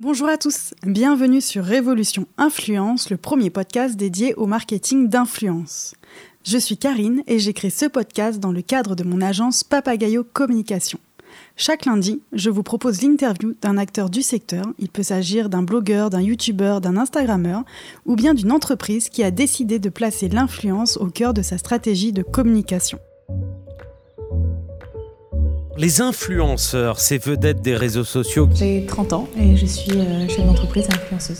Bonjour à tous, bienvenue sur Révolution Influence, le premier podcast dédié au marketing d'influence. Je suis Karine et j'ai créé ce podcast dans le cadre de mon agence Papagayo Communication. Chaque lundi, je vous propose l'interview d'un acteur du secteur. Il peut s'agir d'un blogueur, d'un youtubeur, d'un instagrammeur ou bien d'une entreprise qui a décidé de placer l'influence au cœur de sa stratégie de communication. Les influenceurs, ces vedettes des réseaux sociaux. J'ai 30 ans et je suis euh, chef d'entreprise et influenceuse.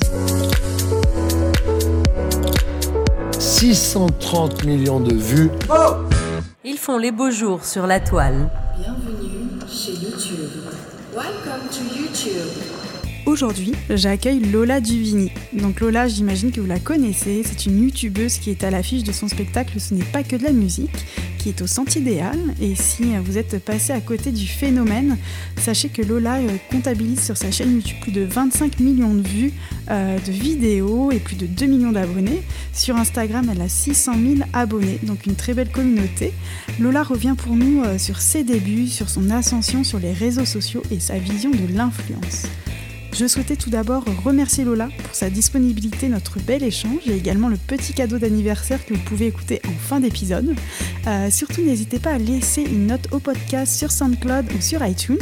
630 millions de vues. Ils font les beaux jours sur la toile. Bienvenue chez YouTube. Welcome to YouTube. Aujourd'hui, j'accueille Lola Duvini. Donc Lola, j'imagine que vous la connaissez, c'est une youtubeuse qui est à l'affiche de son spectacle Ce n'est pas que de la musique, qui est au Centre Idéal. Et si vous êtes passé à côté du phénomène, sachez que Lola euh, comptabilise sur sa chaîne YouTube plus de 25 millions de vues euh, de vidéos et plus de 2 millions d'abonnés. Sur Instagram, elle a 600 000 abonnés, donc une très belle communauté. Lola revient pour nous euh, sur ses débuts, sur son ascension sur les réseaux sociaux et sa vision de l'influence. Je souhaitais tout d'abord remercier Lola pour sa disponibilité, notre bel échange et également le petit cadeau d'anniversaire que vous pouvez écouter en fin d'épisode. Euh, surtout, n'hésitez pas à laisser une note au podcast sur SoundCloud ou sur iTunes.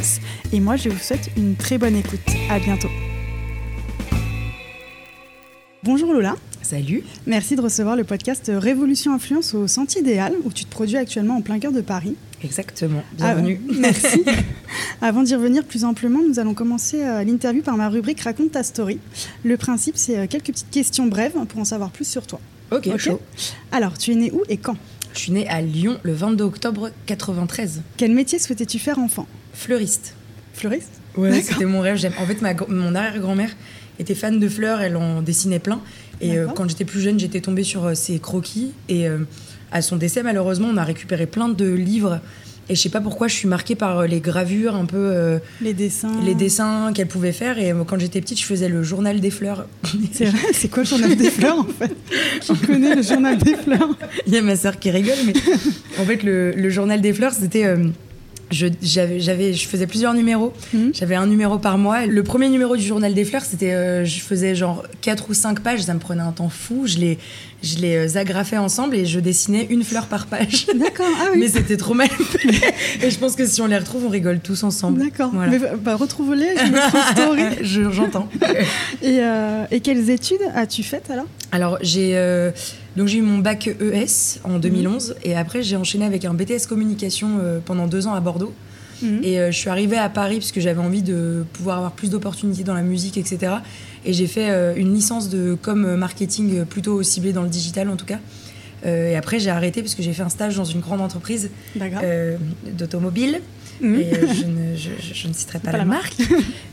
Et moi, je vous souhaite une très bonne écoute. À bientôt. Bonjour Lola. Salut. Merci de recevoir le podcast Révolution Influence au Centre Idéal, où tu te produis actuellement en plein cœur de Paris. Exactement. Bienvenue. Ah, merci. Avant d'y revenir plus amplement, nous allons commencer euh, l'interview par ma rubrique Raconte ta story. Le principe, c'est euh, quelques petites questions brèves pour en savoir plus sur toi. Ok, chaud. Alors, tu es né où et quand? Je suis née à Lyon le 22 octobre 93. Quel métier souhaitais-tu faire enfant? Fleuriste. Fleuriste? Ouais, c'était mon rêve. En fait, ma, mon arrière-grand-mère était fan de fleurs, elle en dessinait plein. Et euh, quand j'étais plus jeune, j'étais tombée sur ses croquis. Et à son décès, malheureusement, on a récupéré plein de livres. Et je sais pas pourquoi, je suis marquée par euh, les gravures, un peu euh, Les dessins les dessins qu'elle pouvait faire. Et euh, quand j'étais petite, je faisais le journal des fleurs. C'est vrai, c'est quoi le journal des fleurs en fait? Qui connaît le journal des fleurs? Il y a ma sœur qui rigole, mais en fait, le, le journal des fleurs, c'était. euh, je, j'avais, j'avais, je faisais plusieurs numéros. Mhm. J'avais un numéro par mois. Le premier numéro du journal des fleurs, c'était. euh, je faisais genre 4 ou 5 pages. Ça me prenait un temps fou. Je les, je les euh, agrafais ensemble et je dessinais une fleur par page. D'accord, ah oui. Mais c'était trop mal. Et je pense que si on les retrouve, on rigole tous ensemble. D'accord. Voilà. Mais bah, retrouve-les, je story. Je- J'entends. Et, euh, et quelles études as-tu faites alors? Alors, j'ai euh, donc j'ai eu mon bac ES en 2011 et après j'ai enchaîné avec un BTS communication euh, pendant deux ans à Bordeaux. Mhm. Et euh, je suis arrivée à Paris parce que j'avais envie de pouvoir avoir plus d'opportunités dans la musique, etc. Et j'ai fait euh, une licence de com marketing plutôt ciblée dans le digital en tout cas. Et après j'ai arrêté parce que j'ai fait un stage dans une grande entreprise d'automobile. Mhm. Et euh, je, ne, je, je- je ne citerai pas, Pas la marque,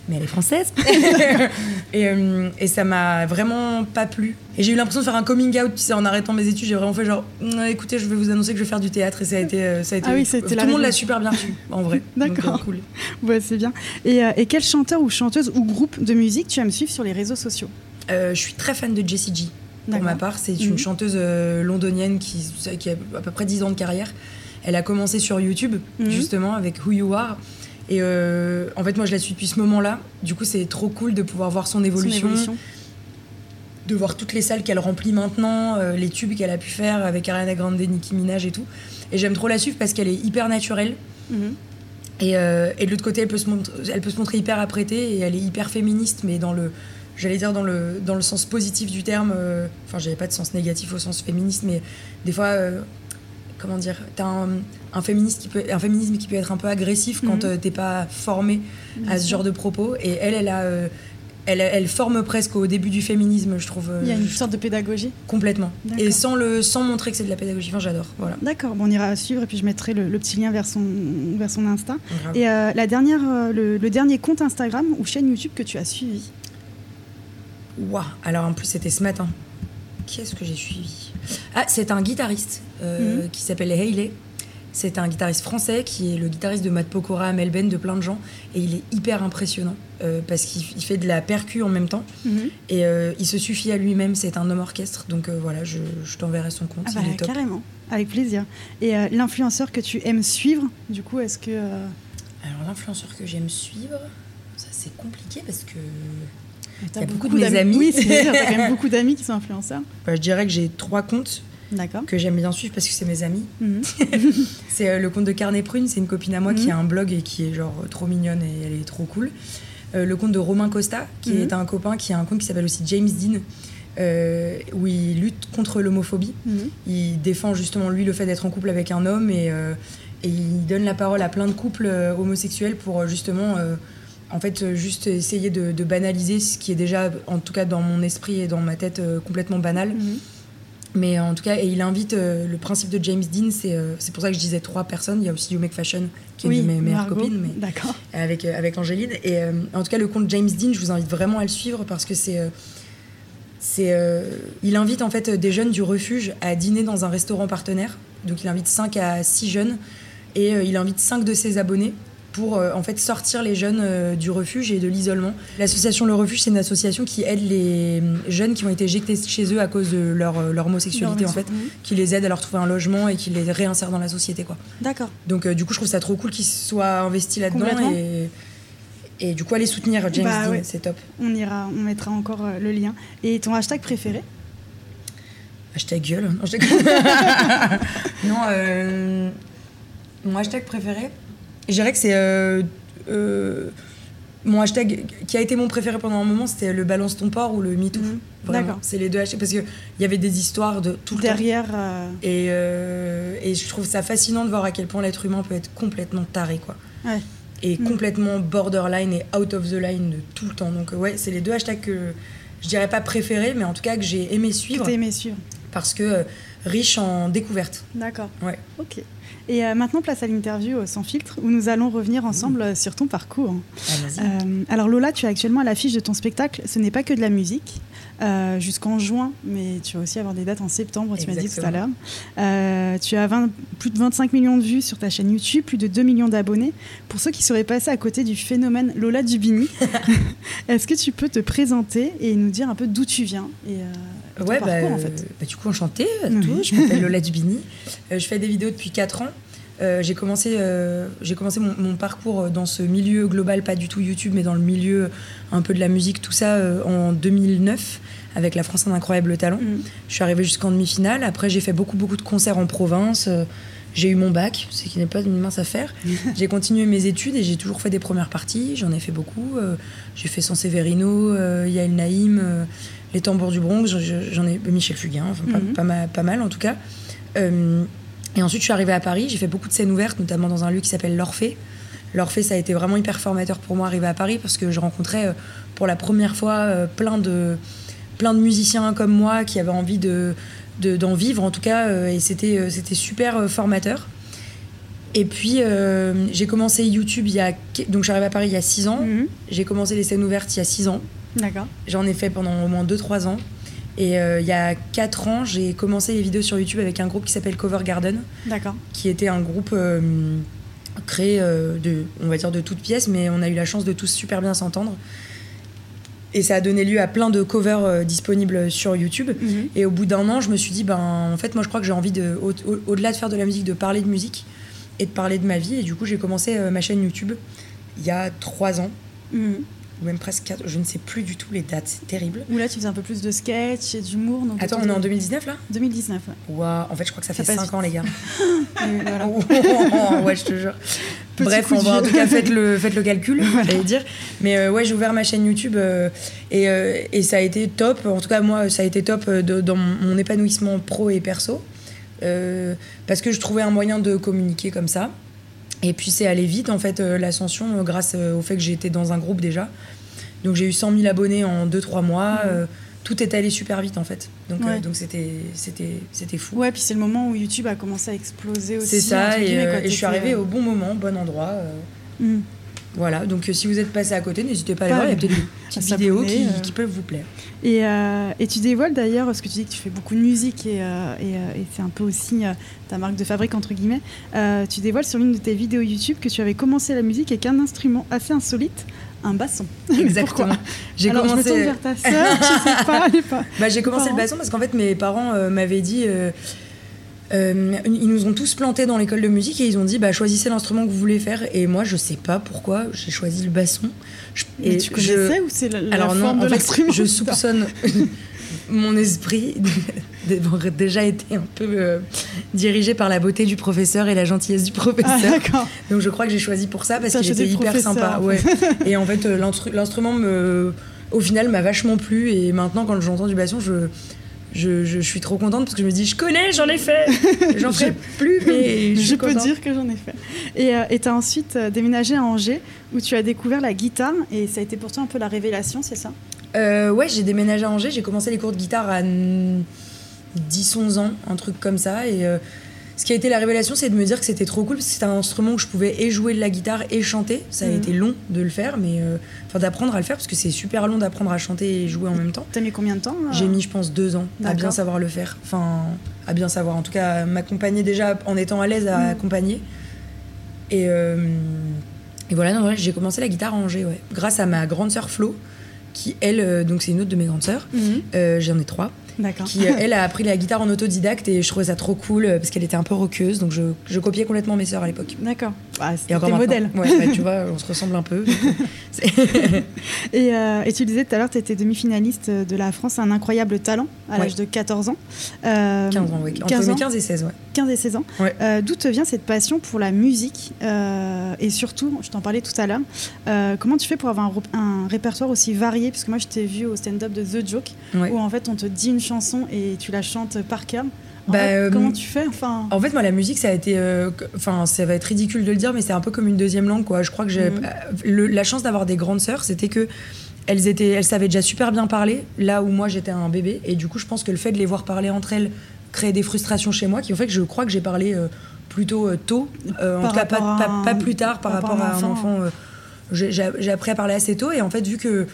mais elle est française. et, euh, et ça m'a vraiment pas plu. Et j'ai eu l'impression de faire un coming out, tu sais, en arrêtant mes études. J'ai vraiment fait genre, Mm, écoutez, je vais vous annoncer que je vais faire du théâtre. Et ça a été. euh, Ça a été Ah oui, Tout le monde l'a super bien reçu, en vrai. D'accord. cool. Ouais, c'est bien. Et, et quel chanteur ou chanteuse ou groupe de musique tu aimes suivre sur les réseaux sociaux? Euh, je suis très fan de Jessie G. Pour ma part, c'est Mhm. une chanteuse euh, londonienne qui, qui a à peu près 10 ans de carrière. Elle a commencé sur YouTube, Mhm. justement, avec Who You Are. Et euh, en fait, moi, je la suis depuis ce moment-là. Du coup, c'est trop cool de pouvoir voir son Son évolution, de voir toutes les salles qu'elle remplit maintenant, euh, les tubes qu'elle a pu faire avec Ariana Grande, Nicki Minaj et tout. Et j'aime trop la suivre parce qu'elle est hyper naturelle. Mhm. Et, euh, et de l'autre côté, elle peut, se montre- elle peut se montrer hyper apprêtée et elle est hyper féministe, mais dans le, j'allais dire dans le, dans le sens positif du terme. Enfin, j'avais pas de sens négatif au sens féministe, mais des fois, comment dire, t'as un, un, féministe qui peut, un féminisme qui peut être un peu agressif quand Mhm. euh, t'es pas formé à ce genre de propos. Et elle, elle a. euh, elle, elle forme presque au début du féminisme, je trouve. euh, Il y a une sorte de pédagogie. Complètement. Et sans, le, sans montrer que c'est de la pédagogie. Enfin, j'adore. Voilà. D'accord, bon, on ira suivre et puis je mettrai le, le petit lien vers son, vers son Insta. Et euh, la dernière, euh, le, le dernier compte Instagram ou chaîne YouTube que tu as suivi? Waouh Alors en plus c'était ce matin. Qui est-ce que j'ai suivi? Ah, c'est un guitariste euh, Mhm. qui s'appelle Hayley. C'est un guitariste français qui est le guitariste de Matt Pokora, Melben, de plein de gens. Et il est hyper impressionnant euh, parce qu'il il fait de la percu en même temps. Et euh, il se suffit à lui-même, c'est un homme orchestre. Donc euh, voilà, je, je t'enverrai son compte, Ah il bah, est top. carrément, avec plaisir. Et l'influenceur que tu aimes suivre, du coup, est-ce que... Alors l'influenceur que j'aime suivre, ça c'est compliqué parce que Il y a beaucoup de mes d'amis- amis. Oui, c'est t'as quand même beaucoup d'amis qui sont influenceurs. Bah, je dirais que j'ai trois comptes que j'aime bien suivre parce que c'est mes amis. Mhm. C'est euh, le compte de Carnet Prune, c'est une copine à moi qui Mhm. a un blog et qui est genre trop mignonne et elle est trop cool. Euh, le compte de Romain Costa, qui Mhm. est un copain qui a un compte qui s'appelle aussi James Dean, euh, où il lutte contre l'homophobie. Il défend justement lui le fait d'être en couple avec un homme et, et il donne la parole à plein de couples homosexuels pour justement en fait euh, juste essayer de, de banaliser ce qui est déjà en tout cas dans mon esprit et dans ma tête euh, complètement banal. Mhm. Mais en tout cas, et il invite euh, le principe de James Dean, c'est euh, pour ça que je disais trois personnes. Il y a aussi You Make Fashion, qui est une de mes meilleures copines, mais avec, euh, avec Angéline. Et euh, en tout cas, le compte James Dean, je vous invite vraiment à le suivre parce que c'est. euh, c'est euh, il invite en fait des jeunes du refuge à dîner dans un restaurant partenaire. Donc il invite 5 à 6 jeunes et euh, il invite 5 de ses abonnés pour euh, en fait sortir les jeunes euh, du refuge et de l'isolement. L'association Le Refuge, c'est une association qui aide les euh, jeunes qui ont été éjectés chez eux à cause de leur, euh, leur homosexualité en fait, Mhm. qui les aide à leur trouver un logement et qui les réinsère dans la société quoi. D'accord. Donc du coup, je trouve ça trop cool qu'ils soient investis là-dedans et, et du coup aller soutenir James Bah Dean, ouais. c'est top. On ira, on mettra encore le lien. Et ton hashtag préféré? Hashtag gueule. Non, mon hashtag préféré, je dirais que c'est euh, euh, mon hashtag qui a été mon préféré pendant un moment, c'était le balance ton porc ou le MeToo. Mhm. Vraiment. D'accord. C'est les deux hashtags parce qu'il y avait des histoires de tout le temps. Derrière. euh, Et, euh, et je trouve ça fascinant de voir à quel point l'être humain peut être complètement taré, quoi. Ouais. Et Mm. complètement borderline et out of the line de tout le temps. Donc, ouais, c'est les deux hashtags que je dirais pas préférés, mais en tout cas que j'ai aimé que suivre t'as aimé suivre. parce que euh, riche en découvertes. D'accord. Ouais. Ok. Et euh, maintenant, place à l'interview euh, sans filtre, où nous allons revenir ensemble euh, sur ton parcours. Alors Lola, tu es actuellement à l'affiche de ton spectacle. Ce n'est pas que de la musique, jusqu'en juin, mais tu vas aussi avoir des dates en septembre, tu m'as dit tout à l'heure. Tu as 20 plus de 25 millions de vues sur ta chaîne YouTube, plus de 2 millions d'abonnés. Pour ceux qui seraient passés à côté du phénomène Lola Dubini, est-ce que tu peux te présenter et nous dire un peu d'où tu viens et ton Ouais, parcours bah, en fait bah, du coup, enchantée à Oui. tous. Je m'appelle Lola Dubini. Euh, je fais des vidéos depuis 4 ans. Euh, j'ai commencé, euh, j'ai commencé mon, mon parcours dans ce milieu global, pas du tout YouTube, mais dans le milieu un peu de la musique, tout ça, euh, en 2009, avec la France un incroyable talent. Mhm. Je suis arrivée jusqu'en demi-finale. Après, j'ai fait beaucoup, beaucoup de concerts en province. Euh, J'ai eu mon bac, ce qui n'est pas une mince affaire. j'ai continué mes études et j'ai toujours fait des premières parties. J'en ai fait beaucoup. Euh, j'ai fait San Severino, euh, Yael Naïm, euh, Les Tambours du Bronx. J'en- ai Michel Fugain, enfin, Mhm. pas, mal, pas mal en tout cas. Euh, et ensuite, je suis arrivée à Paris. J'ai fait beaucoup de scènes ouvertes, notamment dans un lieu qui s'appelle l'Orphée. L'Orphée, ça a été vraiment hyper formateur pour moi, arriver à Paris, parce que je rencontrais euh, pour la première fois euh, plein de plein de musiciens comme moi qui avaient envie de de- d'en vivre en tout cas et c'était super formateur et puis euh, j'ai commencé YouTube il y a donc j'arrive à Paris il y a 6 ans Mhm. j'ai commencé les scènes ouvertes il y a 6 ans D'accord. j'en ai fait pendant au moins 2-3 ans et euh, il y a 4 ans j'ai commencé les vidéos sur YouTube avec un groupe qui s'appelle Cover Garden D'accord. qui était un groupe euh, créé euh, de, on va dire de toutes pièces, mais on a eu la chance de tous super bien s'entendre. Et ça a donné lieu à plein de covers disponibles sur YouTube. Mhm. Et au bout d'un an, je me suis dit, ben, en fait, moi, je crois que j'ai envie, de, au- au- au-delà de faire de la musique, de parler de musique et de parler de ma vie. Et du coup, j'ai commencé ma chaîne YouTube il y a trois ans, Mhm. Ou même presque quatre, je ne sais plus du tout les dates, c'est terrible. Où là, tu faisais un peu plus de sketch et d'humour. donc Attends, on est en 2019 là? 2019, ouais. En fait, je crois que ça, Ça fait passe 5 ans, les gars. Voilà. ouais, je te jure. Petit Bref, on va, en tout cas, faites le, faites le calcul, j'allais dire. Mais euh, ouais, j'ai ouvert ma chaîne YouTube euh, et, euh, et ça a été top. En tout cas, moi, ça a été top de- dans mon épanouissement pro et perso. Parce que je trouvais un moyen de communiquer comme ça. Et puis, c'est allé vite, en fait, euh, l'ascension, euh, grâce euh, au fait que j'étais dans un groupe déjà. Donc, j'ai eu 100 000 abonnés en 2-3 mois. euh, tout est allé super vite, en fait. Donc, euh, c'était c'était c'était fou. Ouais, puis c'est le moment où YouTube a commencé à exploser aussi. C'est ça, et, euh, je suis arrivée au bon moment, au bon endroit. euh, Mhm. Voilà, donc euh, si vous êtes passé à côté, n'hésitez pas à aller voir, il y a peut-être des petites vidéos qui, euh. qui peuvent vous plaire. Et, euh, et tu dévoiles d'ailleurs, parce que tu dis que tu fais beaucoup de musique et, euh, et, et c'est un peu aussi ta marque de fabrique, entre guillemets. Tu dévoiles sur l'une de tes vidéos YouTube que tu avais commencé la musique avec un instrument assez insolite, un basson. Exactement. J'ai commencé, je me vers ta sœur, je sais pas, pas. bah, j'ai commencé le basson parce qu'en fait mes parents m'avaient dit euh, ils nous ont tous plantés dans l'école de musique et ils ont dit bah, choisissez l'instrument que vous voulez faire. Et moi, je sais pas pourquoi, j'ai choisi le basson. Je- Et et tu je- connaissais ou c'est la, la Alors non, forme de en fait, je soupçonne mon esprit d'avoir déjà été un peu euh, dirigé par la beauté du professeur et la gentillesse du Ah, professeur. d'accord. Donc je crois que j'ai choisi pour ça parce qu'il était hyper sympa. Ouais. et en fait, euh, l'instru- l'instrument me, au final m'a vachement plu et maintenant quand j'entends du basson, je, je, je suis trop contente parce que je me dis je connais, j'en ai fait, j'en ferai plus mais je, peux dire que j'en ai fait. Et euh, tu as ensuite euh, déménagé à Angers où tu as découvert la guitare et ça a été pour toi un peu la révélation, c'est ça? Euh, ouais, j'ai déménagé à Angers, j'ai commencé les cours de guitare à 10-11 ans, un truc comme ça. Et euh, ce qui a été la révélation, c'est de me dire que c'était trop cool parce que c'était un instrument où je pouvais et jouer de la guitare et chanter. Ça a Mhm. été long de le faire, mais euh, enfin d'apprendre à le faire parce que c'est super long d'apprendre à chanter et jouer en même temps. T'as mis combien de temps euh J'ai mis, je pense, deux ans à bien savoir le faire. Enfin, à bien savoir. En tout cas, m'accompagner déjà en étant à l'aise à Mhm. accompagner. Et, euh, et voilà, non, ouais, j'ai commencé la guitare à Angers, ouais. Grâce à ma grande sœur Flo, qui, elle, euh, donc c'est une autre de mes grandes sœurs. Euh, J'en ai trois. Qui, euh, elle, a appris la guitare en autodidacte et je trouvais ça trop cool euh, parce qu'elle était un peu roqueuse. Donc je, je copiais complètement mes sœurs à l'époque. D'accord. Bah, Et C'était encore modèles. Ouais, bah, tu vois, on se ressemble un peu. euh, Et, euh, et tu disais tout à l'heure, tu étais demi-finaliste de la France, un incroyable talent à Ouais. l'âge de 14 ans. Euh, 15 ans, oui. Entre 15 mes ans. 15 et 16, ouais. 15 et 16 ans. Ouais. Euh, D'où te vient cette passion pour la musique euh, Et surtout, je t'en parlais tout à l'heure, euh, comment tu fais pour avoir un, répertoire aussi varié? Parce que moi, je t'ai vu au stand-up de The Joke, Ouais. où en fait, on te dit une chanson et tu la chantes par cœur. Bah, euh, comment tu fais enfin, En fait, moi, la musique, ça a été. euh, Enfin, ça va être ridicule de le dire, mais c'est un peu comme une deuxième langue, quoi. Je crois que j'ai. Mhm. la chance d'avoir des grandes sœurs, c'était que. Elles, étaient, elles savaient déjà super bien parler, là où moi j'étais un bébé. Et du coup, je pense que le fait de les voir parler entre elles créait des frustrations chez moi qui ont fait que je crois que j'ai parlé euh, plutôt euh, tôt. Euh, en tout cas, pas, plus tard par par rapport rapport à un enfant. euh, j'ai appris à parler assez tôt. Et en fait, vu que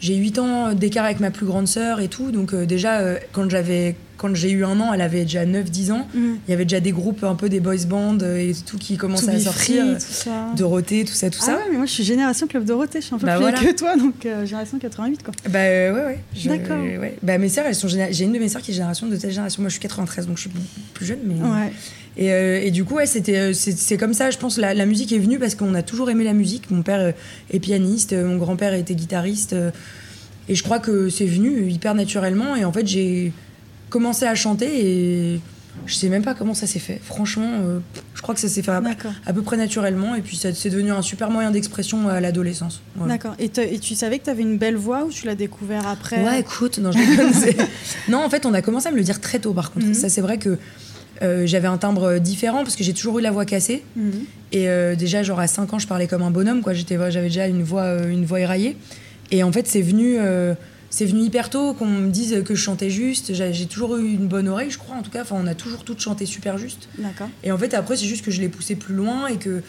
j'ai 8 ans d'écart avec ma plus grande sœur et tout, donc déjà, quand j'avais quand j'ai eu un an, elle avait déjà 9-10 ans. Mhm. Il y avait déjà des groupes un peu des boys bands euh, et tout qui commençaient à sortir. Free, tout ça. Dorothée, tout ça, tout Ah ça. ouais, mais moi je suis génération Club Dorothée, je suis un peu Bah plus voilà. vieille que toi, donc euh, génération 88 quoi. Bah euh, ouais, ouais. Je- D'accord. ouais. Bah mes sœurs, elles sont géné- J'ai une de mes sœurs qui est génération de telle génération. Moi, je suis 93, donc je suis plus jeune, mais. Ouais. Et, euh, et du coup, ouais, c'était, euh, c'est, c'est comme ça. Je pense la, la musique est venue parce qu'on a toujours aimé la musique. Mon père est pianiste, mon grand-père était guitariste, et je crois que c'est venu hyper naturellement. Et en fait, j'ai commencé à chanter et je sais même pas comment ça s'est fait. Franchement, euh, je crois que ça s'est fait à, peu près naturellement. Et puis, ça, c'est devenu un super moyen d'expression à l'adolescence. D'accord. Et, et tu savais que tu avais une belle voix ou tu l'as découvert après Ouais, écoute, non, je non, en fait, on a commencé à me le dire très tôt, par contre. Mhm. Ça, c'est vrai que euh, j'avais un timbre différent parce que j'ai toujours eu la voix cassée. Mhm. Et euh, déjà, genre à 5 ans, je parlais comme un bonhomme, quoi. J'étais, j'avais déjà une voix, euh, une voix éraillée. Et en fait, c'est venu, euh, c'est venu hyper tôt qu'on me dise que je chantais juste. J'ai, toujours eu une bonne oreille, je crois, en tout cas. Enfin, on a toujours toutes chanté super juste. D'accord. Et en fait, après, c'est juste que je l'ai poussé plus loin et que,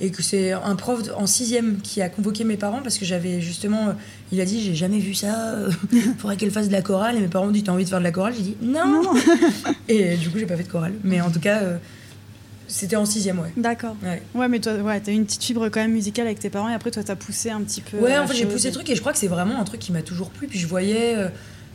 et que c'est un prof en sixième qui a convoqué mes parents parce que j'avais justement. euh, Il a dit J'ai jamais vu ça, euh, faudrait qu'elle fasse de la chorale. Et mes parents ont dit T'as envie de faire de la chorale? J'ai dit Non, Et du coup, j'ai pas fait de chorale. Mais en tout cas, euh, c'était en sixième, ouais. D'accord. Ouais. Ouais, mais toi, ouais, t'as eu une petite fibre quand même musicale avec tes parents et après, toi, t'as poussé un petit peu. Ouais, en fait, j'ai poussé le truc et je crois que c'est vraiment un truc qui m'a toujours plu. Puis je voyais. euh,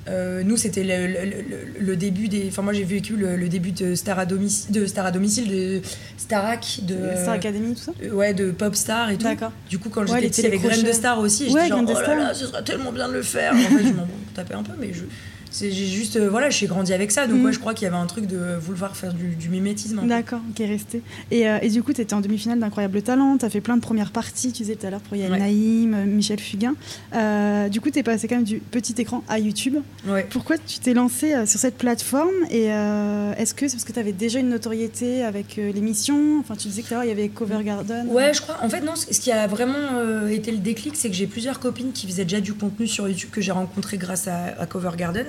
euh, nous, c'était le, le- le- le début des. Enfin, moi, j'ai vécu le, début de Star à domicile, de Star à domicile, de Starac, de. Star Academy, tout ça euh, ouais, de pop star et tout. D'accord. Du coup, quand j'étais les petite, il y avait. Graines de Star aussi. Et Ouais, j'étais genre, oh là là, ce serait tellement bien de le faire. En fait, je m'en tapais un peu, mais je. C'est- J'ai juste. euh, voilà, j'ai grandi avec ça. Donc, Mhm. ouais, je crois qu'il y avait un truc de vouloir faire du, du mimétisme. D'accord, qui est resté. Et, euh, et du coup, tu étais en demi-finale d'Incroyable Talent, tu as fait plein de premières parties, tu disais tout à l'heure pour Yann Ouais. Naïm, euh, Michel Fugain. Euh, du coup, tu es passé quand même du petit écran à YouTube. Ouais. Pourquoi tu t'es lancé euh, sur cette plateforme Et euh, est-ce que c'est parce que tu avais déjà une notoriété avec euh, l'émission? Enfin, tu disais que tout à l'heure, il y avait Cover Garden. Ouais, je crois. En fait, non, ce qui a vraiment euh, été le déclic, c'est que j'ai plusieurs copines qui faisaient déjà du contenu sur YouTube que j'ai rencontré grâce à, à Cover Garden.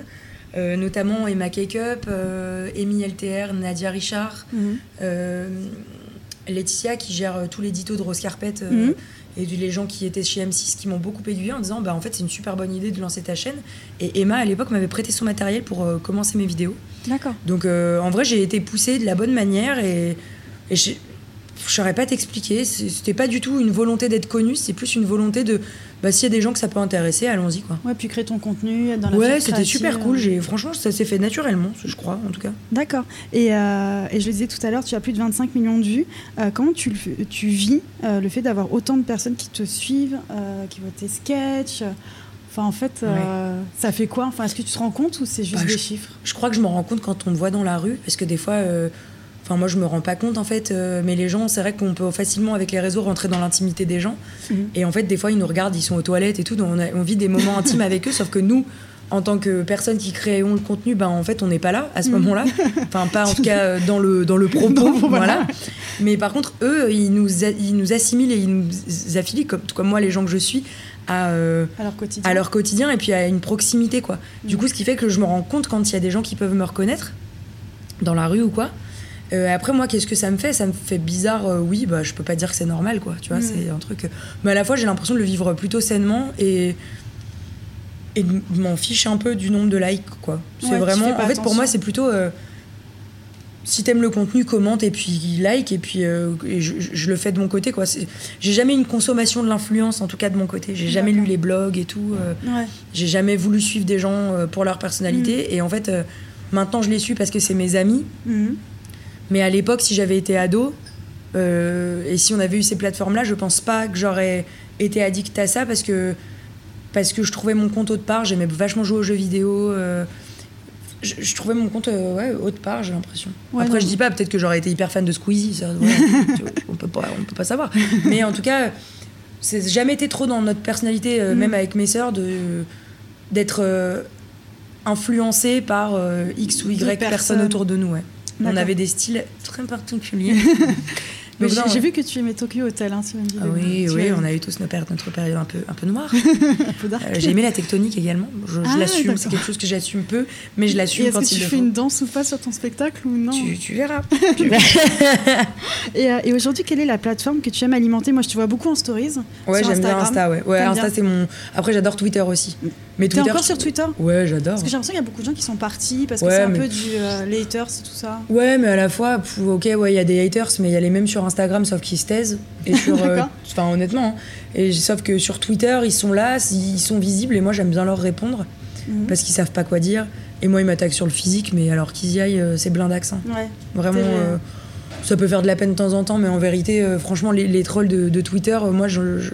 Euh, notamment Emma Cake-Up, euh, Amy LTR, Nadia Richard, Mhm. euh, Laetitia qui gère euh, tout l'édito de Rose Carpet euh, Mhm. et du- les gens qui étaient chez M6 qui m'ont beaucoup aiguillé en disant bah en fait c'est une super bonne idée de lancer ta chaîne et Emma à l'époque m'avait prêté son matériel pour euh, commencer mes vidéos D'accord. donc euh, en vrai, j'ai été poussée de la bonne manière et, et je ne saurais pas t'expliquer. C'était pas du tout une volonté d'être connue, c'est plus une volonté de, bah, s'il y a des gens que ça peut intéresser, allons-y, quoi. Ouais, puis créer ton contenu, être dans la Ouais, c'était super euh. cool. J'ai, franchement, ça s'est fait naturellement, je crois, en tout cas. D'accord. Et, euh, et je le disais tout à l'heure, tu as plus de 25 millions de vues. Euh, comment tu, tu vis euh, le fait d'avoir autant de personnes qui te suivent, qui voient tes sketchs Enfin, en fait, euh, ça fait quoi? Enfin, est-ce que tu te rends compte ou c'est juste Bah, des je- chiffres? Je crois que je me rends compte quand on me voit dans la rue, parce que des fois, euh, enfin moi je me rends pas compte en fait, euh, mais les gens, c'est vrai qu'on peut facilement avec les réseaux rentrer dans l'intimité des gens, Mhm. et en fait des fois ils nous regardent, ils sont aux toilettes et tout, donc on, a- on vit des moments intimes avec eux, sauf que nous, en tant que personnes qui créons le contenu, ben en fait on n'est pas là à ce moment-là, enfin pas en tout cas euh, dans le dans le propos, Non, voilà. voilà. Mais par contre eux, ils nous a- ils nous assimilent et ils nous affilient comme comme moi les gens que je suis à euh, à leur quotidien à leur quotidien et puis à une proximité quoi. Du coup, ce qui fait que je me rends compte quand il y a des gens qui peuvent me reconnaître dans la rue ou quoi. Euh, après moi, qu'est-ce que ça me fait? Ça me fait bizarre. euh, oui, bah je peux pas dire que c'est normal quoi. Tu vois, Mm. c'est un truc. euh, Mais à la fois, j'ai l'impression de le vivre plutôt sainement et et de m'en fiche un peu du nombre de likes quoi. C'est Ouais, vraiment. En fait, pour moi, c'est plutôt. euh, si t'aimes le contenu, commente et puis like et puis et je, je- je le fais de mon côté quoi. J'ai jamais une consommation de l'influence en tout cas de mon côté. J'ai jamais lu les blogs et tout. Ouais. j'ai jamais voulu suivre des gens pour leur personnalité. Et en fait, maintenant, je les suis parce que c'est mes amis. Mhm. Mais à l'époque, si j'avais été ado, euh, et si on avait eu ces plateformes-là, je pense pas que j'aurais été addict à ça parce que, parce que je trouvais mon compte autre part. J'aimais vachement jouer aux jeux vidéo. euh, je, je trouvais mon compte euh, ouais, autre part, j'ai l'impression. Ouais, Après, non. je dis pas, peut-être que j'aurais été hyper fan de Squeezie. Ça, voilà, on, peut pas, on peut pas savoir. Mais en tout cas, c'est jamais été trop dans notre personnalité, euh, Mm. même avec mes sœurs, d'être influencé par X ou Y personnes personnes. autour de nous. Ouais. On avait des styles très particuliers. Mais j'ai vu que tu aimais Tokyo Hotel hein, sur une vidéo. ah oui, oui, on a eu tous nos périodes- notre période un peu, un peu noire. Euh, J'ai aimé la tectonique également. Je, je Ah, l'assume, c'est quelque chose que j'assume peu, mais je l'assume est-ce quand que il tu le fais faut. une danse ou pas sur ton spectacle ou non Tu, tu verras. Et, euh, et aujourd'hui, quelle est la plateforme que tu aimes alimenter? Moi, je te vois beaucoup en stories. Ouais, j'aime bien. Insta, ouais. Ouais, Insta, c'est mon. Après, j'adore Twitter aussi. Mais T'es Twitter. encore sur Twitter? Ouais, j'adore. Parce que j'ai l'impression qu'il y a beaucoup de gens qui sont partis parce que c'est un peu du euh, haters et tout ça. Ouais, mais à la fois, ok, ouais, il y a des haters, mais il y a les mêmes sur Instagram, sauf qu'ils se taisent. Et sur. euh. Enfin, honnêtement. hein. Et sauf que sur Twitter, ils sont là, ils sont visibles, et moi, j'aime bien leur répondre, Mhm. parce qu'ils savent pas quoi dire. Et moi, ils m'attaquent sur le physique, mais alors qu'ils y aillent, euh, c'est blindax. hein. Ouais. Vraiment. Euh, ça peut faire de la peine de temps en temps, mais en vérité, franchement, les, les trolls de, de Twitter, moi, je- je-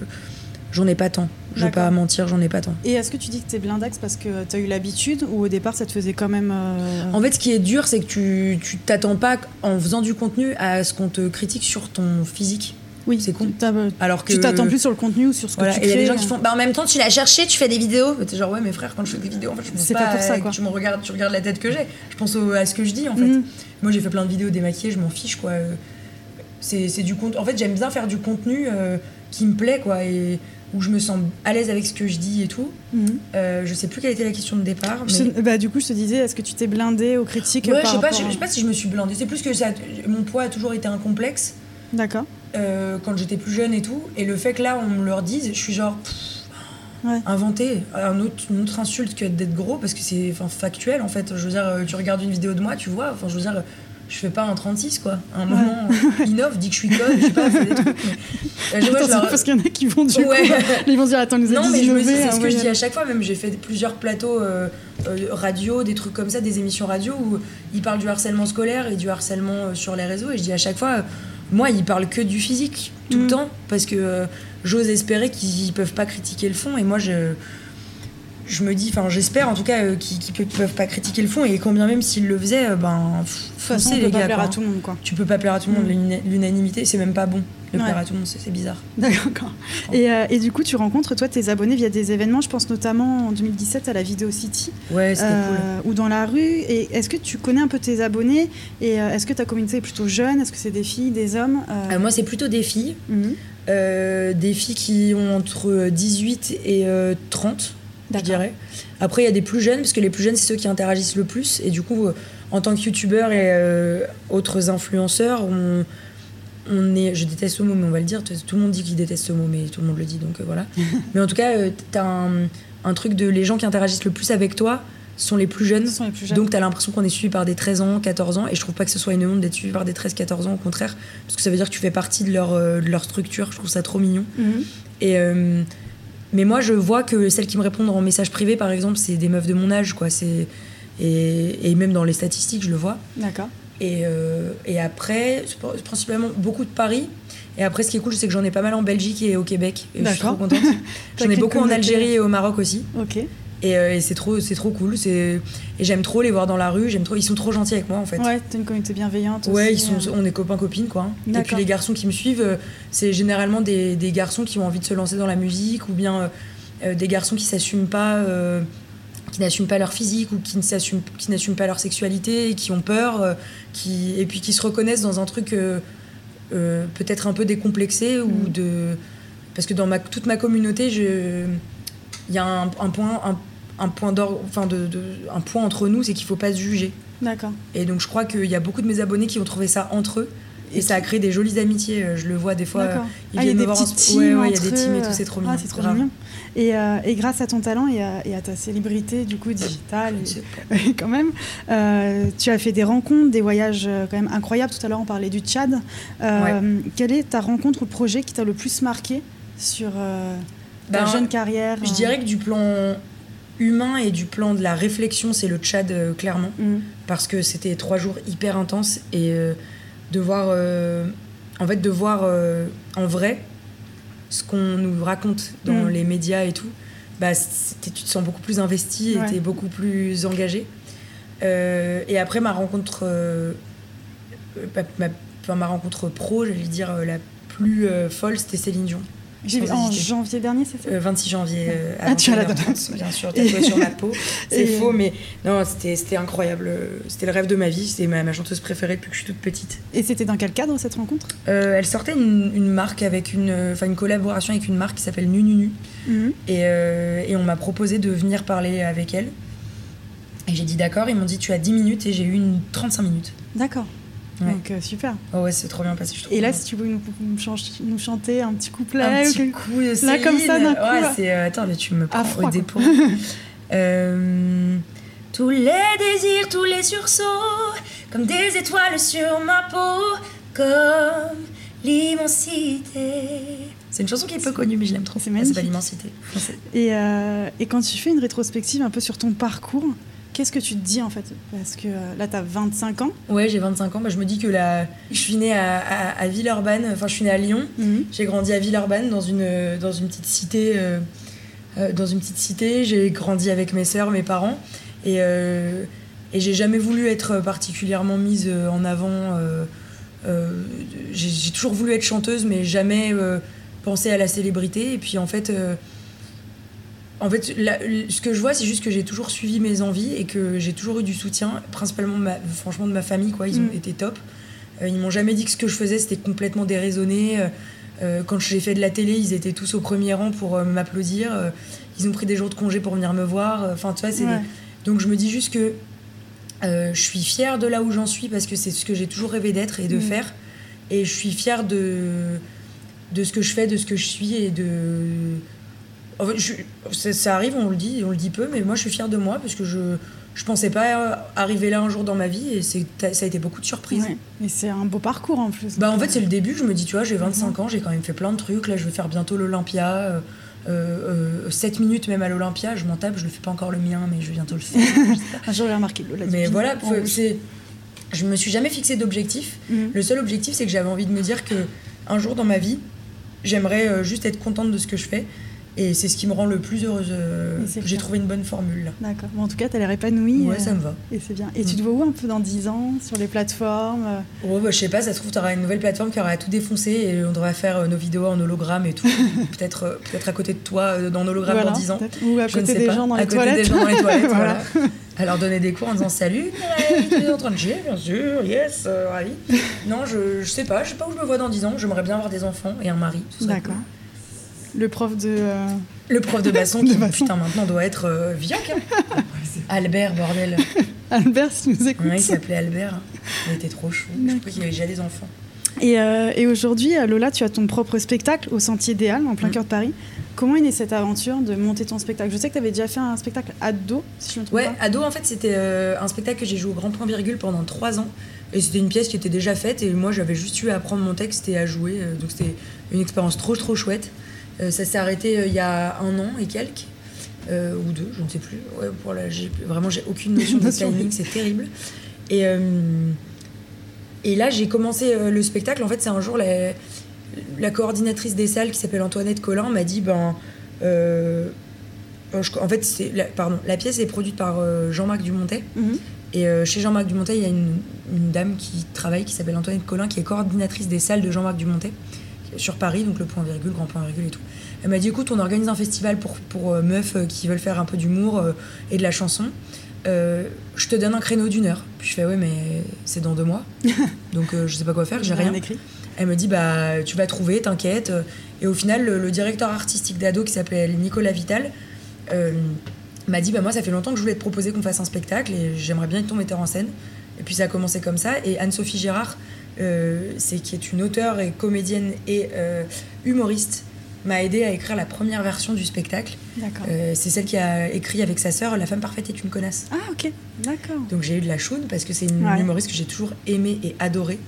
j'en ai pas tant. Je vais pas mentir, j'en ai pas tant. Et est-ce que tu dis que t'es blindax parce que t'as eu l'habitude ou au départ ça te faisait quand même. euh, En fait, ce qui est dur, c'est que tu tu t'attends pas, en faisant du contenu, à ce qu'on te critique sur ton physique. oui, c'est con. Alors que Tu t'attends plus sur le contenu ou sur ce que tu et il y a crées, des gens qui euh. font. Bah, en même temps, tu l'as cherché, tu fais des vidéos. T'es genre, ouais, mais frère, quand je fais des vidéos, en fait, je pense pas, pas pour ça, quoi. Tu me regardes, tu regardes la tête que j'ai. Je pense au- à ce que je dis, en fait. Mhm. Moi, j'ai fait plein de vidéos démaquillées, je m'en fiche, quoi. Euh, C'est c'est du contenu. En fait, j'aime bien faire du contenu euh, qui me plaît, quoi, et où je me sens à l'aise avec ce que je dis et tout. Mhm. Euh, je sais plus quelle était la question de départ. Mais... bah, du coup, je te disais, est-ce que tu t'es blindé aux critiques Ouais, par je sais pas, je, sais pas si je me suis blindée. C'est plus que ça, mon poids a toujours été un complexe D'accord. euh, quand j'étais plus jeune et tout. Et le fait que là, on me leur dise, je suis genre. pff, Ouais. Inventer un autre, une autre insulte que d'être gros parce que c'est factuel en fait. Je veux dire, euh, tu regardes une vidéo de moi, tu vois. Enfin, je veux dire, je fais pas un 36 quoi. À un moment, euh, innove, dis que je suis conne, je sais pas, des trucs. Mais, euh, Attention, leur- parce qu'il y en a qui vont du Ouais. coup, ils vont dire attends, nous a non, dit mais je me dis, c'est ce que je ouais. dis à chaque fois. Même j'ai fait plusieurs plateaux euh, euh, radio, des trucs comme ça, des émissions radio où ils parlent du harcèlement scolaire et du harcèlement euh, sur les réseaux. Et je dis à chaque fois, euh, moi, ils parlent que du physique tout Mm. le temps parce que euh, j'ose espérer qu'ils peuvent pas critiquer le fond. Et moi, je. Je me dis, enfin j'espère en tout cas euh, qu'ils pe- peuvent pas critiquer le fond et combien même s'ils le faisaient, euh, ben foncez on peut les pas gars. plaire à tout le monde quoi. Tu peux pas plaire à tout le monde, Mm. l'una- l'unanimité c'est même pas bon. De Ouais. plaire à tout le monde, c'est bizarre. D'accord. Et, euh, et du coup, tu rencontres toi tes abonnés via des événements. Je pense notamment en 2017 à la Vidéo City Ouais, c'était cool. ou dans la rue. Et est-ce que tu connais un peu tes abonnés? Et est-ce que ta communauté est plutôt jeune? Est-ce que c'est des filles, des hommes? Moi, c'est plutôt des filles. mhm. Des filles qui ont entre 18 et euh, 30, je dirais. Après, il y a des plus jeunes, parce que les plus jeunes, c'est ceux qui interagissent le plus. Et du coup, euh, en tant que youtubeur et euh, autres influenceurs, on, on est. Je déteste ce mot, mais on va le dire. Tout le monde dit qu'il déteste ce mot, mais tout le monde le dit, donc euh, voilà. mais en tout cas, euh, t'as un, un truc de les gens qui interagissent le plus avec toi sont les plus jeunes. Ce sont les plus jeunes. Donc tu as l'impression qu'on est suivi par des 13 ans, 14 ans, et je trouve pas que ce soit une honte d'être suivi par des 13-14 ans, au contraire, parce que ça veut dire que tu fais partie de leur, de leur structure, je trouve ça trop mignon. Mhm. Et, Mais moi, je vois que celles qui me répondent en message privé, par exemple, c'est des meufs de mon âge, quoi. C'est et, et même dans les statistiques, je le vois. D'accord. Et, euh, et après, principalement beaucoup de Paris. Et après, ce qui est cool, c'est que j'en ai pas mal en Belgique et au Québec. Et je suis trop contente. J'en ai beaucoup en Algérie et au Maroc aussi. Ok. Et, euh, et c'est trop, c'est trop cool. C'est et j'aime trop les voir dans la rue. J'aime trop. Ils sont trop gentils avec moi en fait. Ouais, t'as une communauté bienveillante. Ouais, ils aussi, sont, euh. on est copains copines quoi. Et puis les garçons qui me suivent, euh, c'est généralement des, des garçons qui ont envie de se lancer dans la musique ou bien euh, des garçons qui s'assument pas, euh, qui n'assument pas leur physique ou qui ne s'assument, qui n'assument pas leur sexualité, et qui ont peur, qui et puis qui se reconnaissent dans un truc peut-être un peu décomplexé ou Mm. de parce que dans ma, toute ma communauté, je il y a un, un point un, un point d'or, enfin de, de- un point entre nous, c'est qu'il faut pas se juger. D'accord. Et donc je crois qu'il y a beaucoup de mes abonnés qui ont trouvé ça entre eux. Et, ça a créé des jolies amitiés. Euh, Je le vois des fois. Ils Ah, il y a des ce- teams Ouais, ouais, il y a des teams et tout, c'est trop ah, c'est trop grave. mignon. Et, euh, et grâce à ton talent et à, et à ta célébrité du coup digitale, et- quand même, euh, tu as fait des rencontres, des voyages euh, quand même incroyables. Tout à l'heure, on parlait du Tchad. Euh, Quelle est ta rencontre ou projet qui t'a le plus marqué sur euh, ta Ben, jeune carrière Je dirais que du plan humain et du plan de la réflexion, c'est le Tchad, euh, clairement. Mm. Parce que c'était trois jours hyper intenses. Et euh, de voir. euh, en fait, de voir euh, en vrai ce qu'on nous raconte dans Mm. les médias et tout, bah, tu te sens beaucoup plus investi et Ouais. tu es beaucoup plus engagé. Euh, et après, ma rencontre. euh, euh, ma, ma- enfin, ma rencontre pro, j'allais dire euh, la plus euh, folle, c'était Céline Dion. J'ai vu sans en janvier dernier, c'est ça? Euh, 26 janvier euh, Ah, tu as la 21h30, bien sûr, tatoué sur ma peau. C'est faux, mais non, c'était incroyable. C'était le rêve de ma vie. C'était ma, ma chanteuse préférée depuis que je suis toute petite. Et c'était dans quel cadre cette rencontre? Euh, elle sortait une, une marque avec une, enfin une collaboration avec une marque qui s'appelle Nununu. Mhm. Et, euh, et on m'a proposé de venir parler avec elle. Et j'ai dit d'accord. Ils m'ont dit tu as 10 minutes et j'ai eu une 35 minutes. D'accord. Ouais. Donc euh, super. Oh ouais, c'est trop bien passé. Je trouve. Et là, si tu veux nous, nous chan- nous chanter un petit couplet un ou petit coup de Là, comme ça, Céline. d'un coup, Ouais, là. euh, attends, mais tu me prends froid, au dépourvu. Euh, tous les désirs, tous les sursauts, comme des étoiles sur ma peau, comme l'immensité. C'est une chanson qui est peu connue, mais je l'aime trop. C'est Ah, C'est pas magnifique. l'immensité. Euh, et quand tu fais une rétrospective un peu sur ton parcours, qu'est-ce que tu te dis en fait Parce que euh, là, tu as 25 ans. Ouais, j'ai 25 ans. Bah, je me dis que là, je suis née à, à, à Villeurbanne. Enfin, je suis née à Lyon. J'ai grandi à Villeurbanne dans une, dans une petite cité. euh, euh, dans une petite cité, j'ai grandi avec mes sœurs, mes parents. Et, euh, et j'ai jamais voulu être particulièrement mise euh, en avant. euh, euh, j'ai toujours voulu être chanteuse, mais jamais euh, pensé à la célébrité. Et puis en fait, euh, en fait la- ce que je vois, c'est juste que j'ai toujours suivi mes envies et que j'ai toujours eu du soutien, principalement ma- franchement de ma famille. Quoi. Ils ont Mm. été top. Euh, ils m'ont jamais dit que ce que je faisais, c'était complètement déraisonné. Euh, euh, quand j'ai fait de la télé, ils étaient tous au premier rang pour euh, m'applaudir. Ils ont pris des jours de congé pour venir me voir. Enfin, tu vois, c'est Ouais. des- Donc je me dis juste que je suis fière de là où j'en suis parce que c'est ce que j'ai toujours rêvé d'être et de Mm. faire. Et je suis fière de, de ce que je fais, de ce que je suis et de. En fait, je- ça, ça arrive, on le dit, on le dit peu, mais moi je suis fière de moi parce que je je pensais pas arriver là un jour dans ma vie et c'est ça a été beaucoup de surprises. Ouais. Et c'est un beau parcours en plus. Bah en fait c'est le début, je me dis tu vois j'ai 25 Mhm. ans, j'ai quand même fait plein de trucs, là je vais faire bientôt l'Olympia, euh, euh, euh, 7 minutes même à l'Olympia, je m'en tape, je le fais pas encore le mien mais je vais bientôt le faire. Un jour, j'ai remarqué Lola mais voilà, c'est je me suis jamais fixé d'objectif. Mhm. Le seul objectif c'est que j'avais envie de me dire que un jour dans ma vie, j'aimerais euh, juste être contente de ce que je fais et c'est ce qui me rend le plus heureuse. euh, J'ai trouvé une bonne formule là. D'accord. Bon, en tout cas, tu as l'air épanouie. Ouais, euh, ça me va. Et c'est bien. Et tu Mm. te vois où un peu dans 10 ans Sur les plateformes euh, Oh, bah, je sais pas, ça se trouve, tu auras une nouvelle plateforme qui aura tout défoncé et on devrait faire euh, nos vidéos en hologramme et tout. peut-être euh, peut-être à côté de toi, euh, dans hologramme voilà, dans 10 ans. Ou à Je côté des pas. gens dans à les côté toilettes. des gens dans les toilettes, Voilà. voilà. À leur donner des cours en disant Salut, tu es en train de chier, bien sûr, yes, euh, ravi. Non, je, je sais pas, je sais pas où je me vois dans 10 ans. J'aimerais bien avoir des enfants et un mari. D'accord. Le prof de. euh. Le prof de basson De qui, basson. putain, maintenant doit être euh, Vioc. hein. Albert, bordel. Albert, si nous écoutes. Ouais, il s'appelait Albert. Il était trop chou. Je crois qu'il avait déjà des enfants. Et, euh, et aujourd'hui, euh, Lola, tu as ton propre spectacle au Sentier Idéal, en plein Mm. cœur de Paris. Comment est née cette aventure de monter ton spectacle? Je sais que tu avais déjà fait un spectacle ado, si je me trompe Ouais, pas. ado, en fait, c'était euh, un spectacle que j'ai joué au Grand Point Virgule pendant trois ans. Et c'était une pièce qui était déjà faite. Et moi, j'avais juste eu à apprendre mon texte et à jouer. Donc, c'était une expérience trop, trop chouette. Euh, ça s'est arrêté euh, il y a un an et quelques, euh, ou deux, je ne sais plus. Ouais, pour la, j'ai- vraiment, j'ai aucune notion de timing, c'est terrible. Et, et là, j'ai commencé le spectacle. En fait, c'est un jour, la, la coordinatrice des salles qui s'appelle Antoinette Collin m'a dit ben. euh, je- en fait, c'est la, pardon, la pièce est produite par euh, Jean-Marc Dumontet. Mhm. Et euh, chez Jean-Marc Dumontet, il y a une, une dame qui travaille qui s'appelle Antoinette Collin, qui est coordinatrice des salles de Jean-Marc Dumontet sur Paris, donc le point virgule, grand point virgule et tout. Elle m'a dit écoute, on organise un festival pour, pour euh, meufs euh, qui veulent faire un peu d'humour euh, et de la chanson. Euh, je te donne un créneau d'une heure. Puis je fais ouais, mais c'est dans deux mois. donc euh, je sais pas quoi faire, j'ai rien. écrit. Elle me dit bah tu vas trouver, t'inquiète. Et au final, le, le directeur artistique d'Ado qui s'appelle Nicolas Vital euh, m'a dit bah moi ça fait longtemps que je voulais te proposer qu'on fasse un spectacle et j'aimerais bien être ton metteur en scène. Et puis ça a commencé comme ça. Et Anne-Sophie Gérard, c'est qui est une auteure et comédienne et euh, humoriste, m'a aidé à écrire la première version du spectacle. Euh, c'est celle qui a écrit avec sa sœur La femme parfaite est une connasse. Ah, ok. D'accord. Donc j'ai eu de la chaude parce que c'est une Ouais. humoriste que j'ai toujours aimée et adorée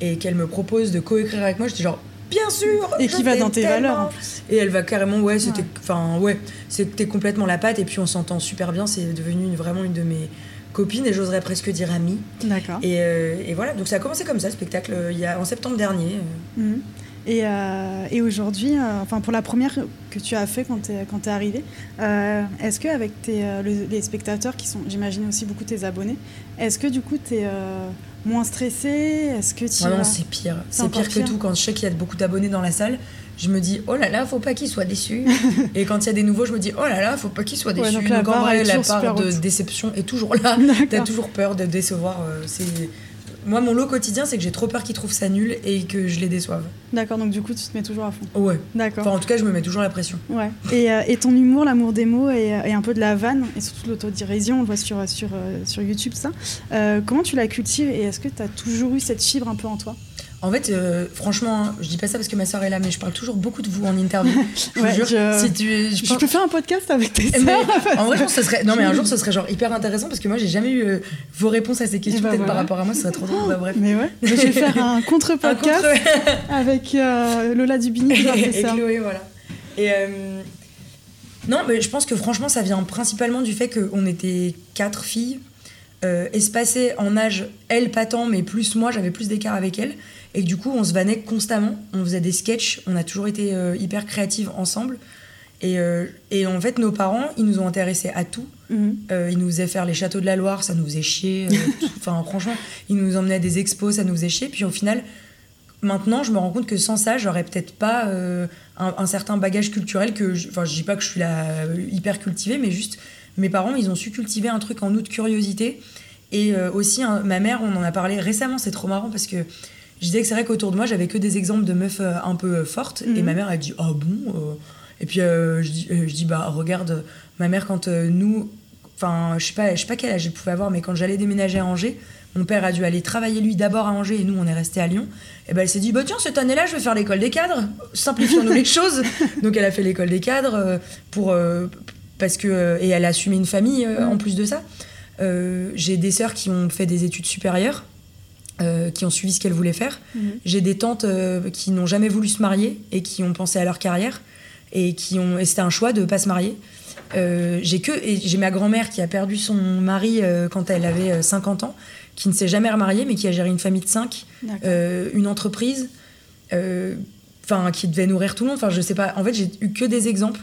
et qu'elle me propose de coécrire avec moi. J'étais genre bien sûr. Et qui va dans tes tellement. valeurs en plus. Et elle va carrément ouais c'était Ouais. enfin ouais c'était complètement la patte et puis on s'entend super bien. C'est devenu une- vraiment une de mes copines et j'oserais presque dire amie. D'accord. Et, euh, et voilà donc ça a commencé comme ça le spectacle euh, il y a en septembre dernier. euh. Mhm. Et, euh, et aujourd'hui, euh, enfin pour la première que tu as fait quand tu es, quand t'es arrivé, euh, est-ce tes, euh, le- les spectateurs qui sont, j'imagine aussi beaucoup tes abonnés, est-ce que du coup tu es moins stressé Est-ce que tu as- c'est pire. C'est pire que tout quand je sais qu'il y a beaucoup d'abonnés dans la salle. Je me dis, oh là là, faut pas qu'ils soient déçus. et quand il y a des nouveaux, je me dis, oh là là, faut pas qu'ils soient Ouais, déçus. donc la en barre vrai, est la part de haute. déception est toujours là. T'as toujours peur de décevoir. euh, c'est Moi, mon lot quotidien, c'est que j'ai trop peur qu'ils trouvent ça nul et que je les déçoive. D'accord, donc du coup tu te mets toujours à fond. Ouais. D'accord. Enfin, en tout cas, je me mets toujours la pression. Ouais. Et, euh, et ton humour, l'amour des mots et, et un peu de la vanne, et surtout l'autodérision, on le voit sur, sur, euh, sur YouTube, ça. Euh, comment tu la cultives et est-ce que tu as toujours eu cette fibre un peu en toi? En fait, euh, franchement, hein, je dis pas ça parce que ma soeur est là, mais je parle toujours beaucoup de vous en interview. Je Ouais, jure. je- Si tu, je Je pense- peux faire un podcast avec tes Mais, en vrai, je pense que ce serait. Non, mais un jour, ce serait genre hyper intéressant parce que moi, j'ai jamais eu euh, vos réponses à ces questions. Eh ben Peut-être par rapport à moi, ce serait trop drôle. Bah, bref. Mais ouais, je vais faire un contre-podcast contre- avec euh, Lola Dubini et ça. Chloé, voilà. Et euh, non, mais je pense que franchement, ça vient principalement du fait qu'on était quatre filles, euh, espacées en âge, elle pas tant, mais plus moi, j'avais plus d'écart avec elle. Et du coup, on se vannait constamment, on faisait des sketchs, on a toujours été euh, hyper créatives ensemble. Et, euh, et en fait, nos parents, ils nous ont intéressés à tout. Mhm. Euh, ils nous faisaient faire les châteaux de la Loire, ça nous faisait chier. Enfin, franchement, ils nous emmenaient à des expos, ça nous faisait chier. Puis au final, maintenant, je me rends compte que sans ça, j'aurais peut-être pas euh, un, un certain bagage culturel que. je- Enfin, je dis pas que je suis euh, hyper cultivée, mais juste mes parents, ils ont su cultiver un truc en nous de curiosité. Et euh, aussi, hein, ma mère, on en a parlé récemment, c'est trop marrant parce que je disais que c'est vrai qu'autour de moi, j'avais que des exemples de meufs euh, un peu euh, fortes. Et Mhm. ma mère, elle dit Ah bon Et puis je, dis, je dis Bah regarde, ma mère, quand nous. Enfin, je sais pas, je sais pas quel âge elle pouvait avoir, mais quand j'allais déménager à Angers, mon père a dû aller travailler lui d'abord à Angers et nous on est resté à Lyon. Et ben elle s'est dit bah tiens cette année-là je vais faire l'école des cadres, simplifions-nous les choses. Donc elle a fait l'école des cadres pour parce que euh, et elle a assumé une famille euh, en plus de ça. Euh, j'ai des sœurs qui ont fait des études supérieures, qui ont suivi ce qu'elles voulaient faire. Mhm. J'ai des tantes qui n'ont jamais voulu se marier et qui ont pensé à leur carrière et qui ont et c'était un choix de pas se marier. Euh, j'ai que j'ai ma grand-mère qui a perdu son mari euh, quand elle avait euh, 50 ans, qui ne s'est jamais remariée mais qui a géré une famille de 5, D'accord. une entreprise, enfin qui devait nourrir tout le monde. Enfin je sais pas. En fait j'ai eu que des exemples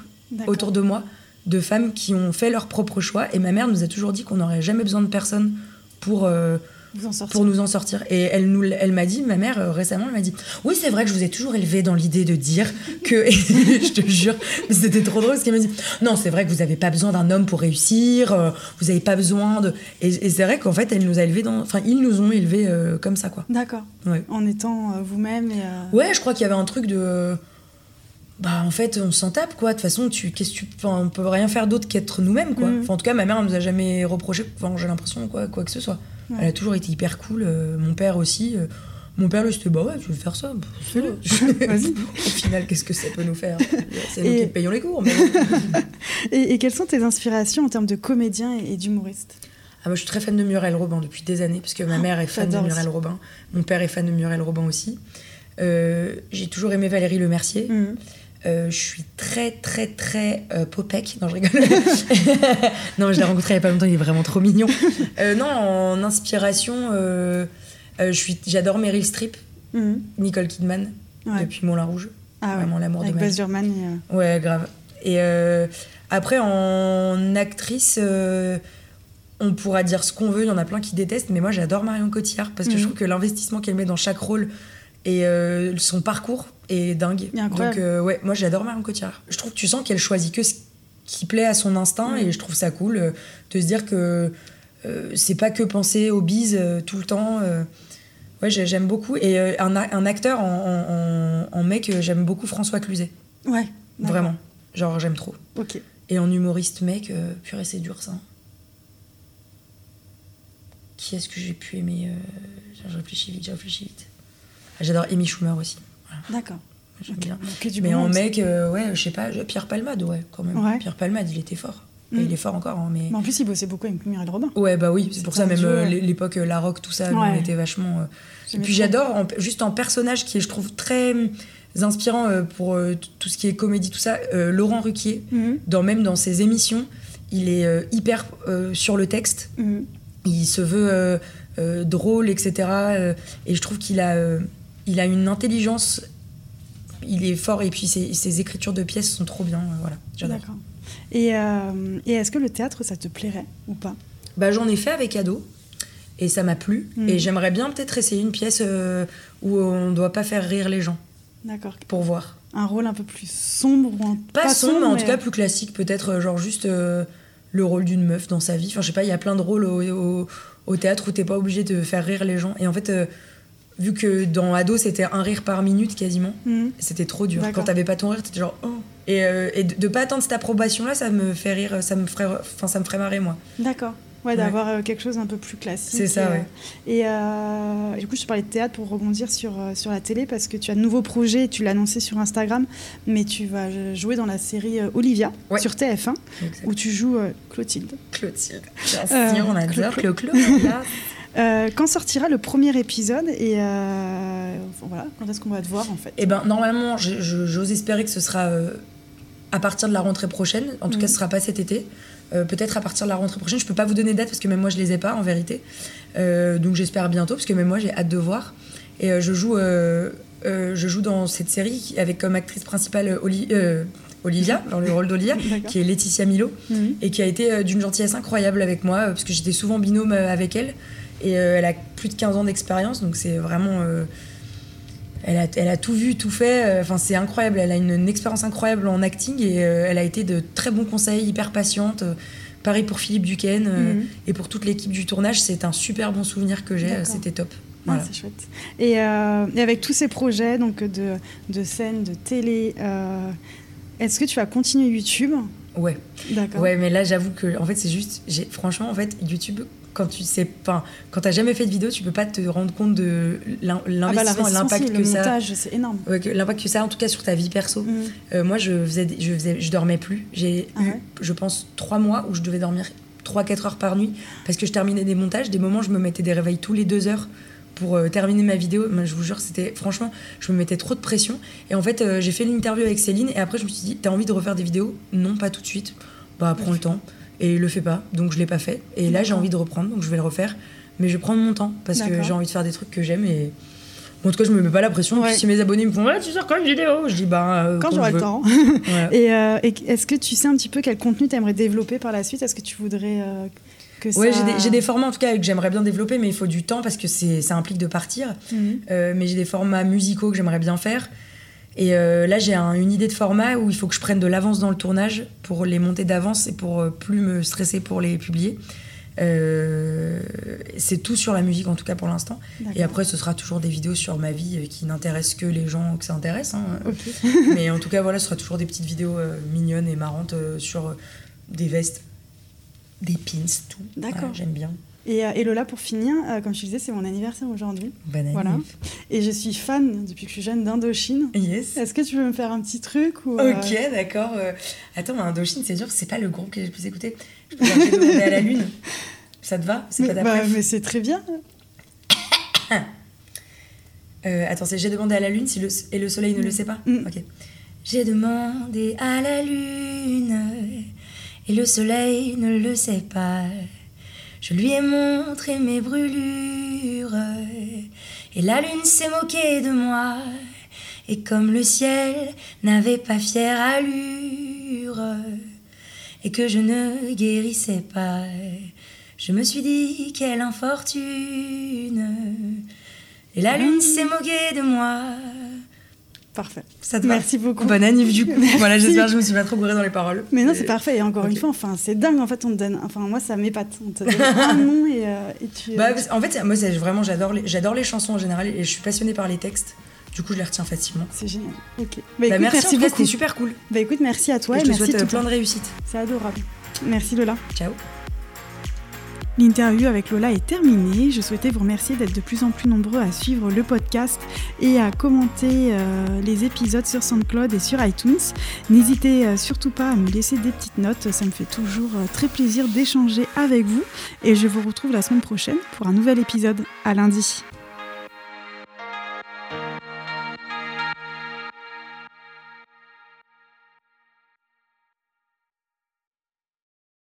autour de moi de femmes qui ont fait leur propre choix et ma mère nous a toujours dit qu'on n'aurait jamais besoin de personne pour euh, pour nous en sortir. Et elle, nous, elle m'a dit, ma mère euh, récemment, elle m'a dit Oui, c'est vrai que je vous ai toujours élevé dans l'idée de dire que. Je te jure, mais c'était trop drôle ce qu'elle m'a dit Non, c'est vrai que vous n'avez pas besoin d'un homme pour réussir, euh, vous n'avez pas besoin de. Et, et c'est vrai qu'en fait, elle nous a élevés dans. Enfin, ils nous ont élevés comme ça, quoi. D'accord. Ouais. En étant vous-même et. Ouais, je crois qu'il y avait un truc de. Bah, en fait, on s'en tape, quoi. De toute façon, tu, qu'est-ce que tu, enfin, on peut rien faire d'autre qu'être nous-mêmes, quoi. Enfin, en tout cas, ma mère, elle nous a jamais reproché, enfin, j'ai l'impression, quoi, quoi que ce soit. Ouais. Elle a toujours été hyper cool. euh, mon père aussi. euh, mon père, lui, c'était, bah ouais, tu veux faire ça Fais-le. Vas-y. Au final, qu'est-ce que ça peut nous faire? C'est nous qui payons les cours. Mais... Et, et quelles sont tes inspirations en termes de comédien et, et d'humoriste? Ah, moi, je suis très fan de Muriel Robin depuis des années, parce que ma mère est fan de Muriel aussi. Robin. Mon père est fan de Muriel Robin aussi. Euh, j'ai toujours aimé Valérie Le Mercier. Mhm. Euh, je suis très, très, très euh, popec. Non, je rigole. non, je l'ai rencontré il n'y a pas longtemps, il est vraiment trop mignon. Euh, non, en inspiration, euh, j'adore Meryl Streep, Mhm. Nicole Kidman, Ouais. depuis Moulin Rouge. Ah ouais. Vraiment l'amour de Avec et, euh, Ouais, grave. Et après, en actrice, on pourra dire ce qu'on veut, il y en a plein qui détestent, mais moi j'adore Marion Cotillard parce que Mhm. je trouve que l'investissement qu'elle met dans chaque rôle et euh, son parcours est dingue. Donc, euh, ouais, moi j'adore Marion Cotillard. Je trouve que tu sens qu'elle choisit que ce qui plaît à son instinct Mhm. et je trouve ça cool euh, de se dire que c'est pas que penser aux bises tout le temps. ouais, j'ai- j'aime beaucoup. Et un, acteur en, en- en- en mec, j'aime beaucoup François Cluzet. Ouais. Vraiment. Genre, j'aime trop. Ok. Et en humoriste mec, euh, purée, c'est dur ça. Qui est-ce que j'ai pu aimer euh, Je réfléchis vite, je réfléchis vite. J'adore Amy Schumer aussi. D'accord. J'aime Ok. bien. Donc, que du Mais en mec, euh, ouais, je sais pas, Pierre Palmade, ouais, quand même. Ouais. Pierre Palmade, il était fort. Mm. Il est fort encore, hein, mais. Mais en plus, il bossait beaucoup avec Muriel Robin. Ouais, bah oui, c'est pour ça, même euh, l'époque, euh, la rock, tout ça, Ouais. on était vachement. euh, Et puis j'adore, juste en personnage qui est, je trouve, très hum, inspirant pour tout ce qui est comédie, tout ça, Laurent Ruquier, Mhm. dans, même dans ses émissions, il est hyper sur le texte. Mhm. il se veut drôle, etc. et je trouve qu'il a, il a une intelligence, il est fort, et puis ses, ses écritures de pièces sont trop bien. euh, voilà, j'adore. D'accord. Et, euh, et est-ce que le théâtre, ça te plairait ou pas? Bah, J'en ai fait avec ado, et ça m'a plu. Mhm. Et j'aimerais bien peut-être essayer une pièce euh, où on ne doit pas faire rire les gens, D'accord. pour voir. Un rôle un peu plus sombre ou un... Pas, sombre, mais en tout cas plus classique, peut-être genre juste euh, le rôle d'une meuf dans sa vie. Enfin, je sais pas, il y a plein de rôles au, au- au théâtre où t'es pas obligé de faire rire les gens. Et en fait, vu que dans Ado, c'était un rire par minute quasiment, Mhm. c'était trop dur. Quand t'avais pas ton rire, t'étais genre oh. Et, euh, et de, de pas attendre cette approbation-là, ça me fait rire, ça me ferait, enfin, ça me ferait marrer moi. D'accord. Ouais, d'avoir euh, quelque chose un peu plus classique. C'est ça, et, euh, ouais. Et euh, du coup, je te parlais de théâtre pour rebondir sur, euh, sur la télé parce que tu as de nouveaux projets, tu l'as annoncé sur Instagram, mais tu vas euh, jouer dans la série euh, Olivia Ouais. sur TF1 où tu joues euh, Clotilde. Clotilde. Euh, Bien sûr, on adore Clo- Clo Clo. là. Euh, quand sortira le premier épisode et euh, voilà, quand est-ce qu'on va te voir en fait? Eh ben, normalement, j'ose espérer que ce sera euh, à partir de la rentrée prochaine. En tout cas, ce sera pas cet été. Euh, Peut-être à partir de la rentrée prochaine. Je peux pas vous donner date parce que même moi, je les ai pas en vérité. Euh, donc, j'espère bientôt parce que même moi, j'ai hâte de voir. Et euh, je joue, je joue dans cette série avec comme actrice principale Oli- Olivia, dans le rôle d'Olivia, qui est Laetitia Milo Mhm. et qui a été d'une gentillesse incroyable avec moi parce que j'étais souvent binôme avec elle et euh, elle a plus de 15 ans d'expérience donc c'est vraiment euh, elle, a, elle a tout vu tout fait euh, enfin c'est incroyable elle a une, une expérience incroyable en acting et euh, elle a été de très bons conseils hyper patiente euh, pareil pour Philippe Duquesne euh, Mhm. et pour toute l'équipe du tournage c'est un super bon souvenir que j'ai c'était top Ah, voilà. c'est chouette. Et, et avec tous ces projets donc de, de scène, de télé, est-ce que tu vas continuer YouTube? Ouais D'accord. Ouais, mais là, j'avoue que, en fait, c'est juste, franchement, en fait, YouTube, quand tu sais pas, quand t'as jamais fait de vidéo, tu peux pas te rendre compte de Ah bah, l'investissement l'impact que le ça, montage, c'est énorme. ouais, l'impact que ça, a, en tout cas, sur ta vie perso. Mhm. Euh, moi, je faisais, je faisais, je dormais plus. J'ai Ah eu, ouais je pense, trois mois où je devais dormir 3-4 heures par nuit parce que je terminais des montages. Des moments, je me mettais des réveils tous les deux heures pour euh, terminer ma vidéo. Je vous jure, c'était franchement, je me mettais trop de pression. Et en fait, euh, j'ai fait une interview avec Céline et après, je me suis dit, t'as envie de refaire des vidéos? Non, pas tout de suite. Bah, prends le temps. Et le fais pas. Donc, je l'ai pas fait. Et là, j'ai envie de reprendre, donc je vais le refaire. Mais je vais prendre mon temps parce que j'ai envie de faire des trucs que j'aime et. Bon, en tout cas, je me mets pas la pression. Ouais. Si mes abonnés me font Ouais, tu sors quand une vidéo Je dis Bah. euh, Quand je j'aurai le temps. Et, euh, et est-ce que tu sais un petit peu quel contenu tu aimerais développer par la suite? Est-ce que tu voudrais euh, que ça... Ouais, j'ai des, formats en tout cas que j'aimerais bien développer, mais il faut du temps parce que ça implique de partir. Mhm. Mais j'ai des formats musicaux que j'aimerais bien faire. Et euh, là, j'ai un- une idée de format où il faut que je prenne de l'avance dans le tournage pour les monter d'avance et pour euh, plus me stresser pour les publier. Euh, c'est tout sur la musique en tout cas pour l'instant. Et après, ce sera toujours des vidéos sur ma vie qui n'intéressent que les gens que ça intéresse. hein. Mais en tout cas, voilà, ce sera toujours des petites vidéos euh, mignonnes et marrantes euh, sur des vestes, des pins, tout. D'accord. Voilà, J'aime bien. Et, euh, et Lola, pour finir, euh, comme je te disais, c'est mon anniversaire aujourd'hui. Bonne Voilà. Et je suis fan, depuis que je suis jeune, d'Indochine. Yes. Est-ce que tu veux me faire un petit truc ou, euh, Ok, d'accord. Attends, mais Indochine, c'est dur, c'est pas le groupe que j'ai le plus écouté. Je peux demander à la lune. Ça te va? C'est pas ta bah, mais c'est très bien. Euh, Attends, c'est j'ai demandé à la lune si le, et le soleil ne le sait pas? Mm. Ok. J'ai demandé à la lune et le soleil ne le sait pas. Je lui ai montré mes brûlures et la lune s'est moquée de moi. Et comme le ciel n'avait pas fière allure et que je ne guérissais pas, je me suis dit quelle infortune. Et la lune s'est moquée de moi. Parfait. Ça te va Merci beaucoup. Bonne année du coup. Merci. Voilà, j'espère que je me suis pas trop gourée dans les paroles. Mais non, c'est parfait. Et encore une fois, enfin, c'est dingue. En fait, on te donne. Enfin, moi, ça m'épate. On te donne un nom et, euh, et tu. Bah, en fait, moi, vraiment, j'adore les, j'adore les chansons en général et je suis passionnée par les textes. Du coup, je les retiens facilement. c'est génial. Ok. Bah, Bah, écoute, merci, en beaucoup. c'était super cool. Bah écoute, merci à toi et et, je te merci souhaite euh, plein de réussite. C'est adorable. Merci Lola. Ciao. L'interview avec Lola est terminée. Je souhaitais vous remercier d'être de plus en plus nombreux à suivre le podcast et à commenter euh, les épisodes sur SoundCloud et sur iTunes. N'hésitez euh, surtout pas à me laisser des petites notes, ça me fait toujours euh, très plaisir d'échanger avec vous. Et je vous retrouve la semaine prochaine pour un nouvel épisode. À lundi.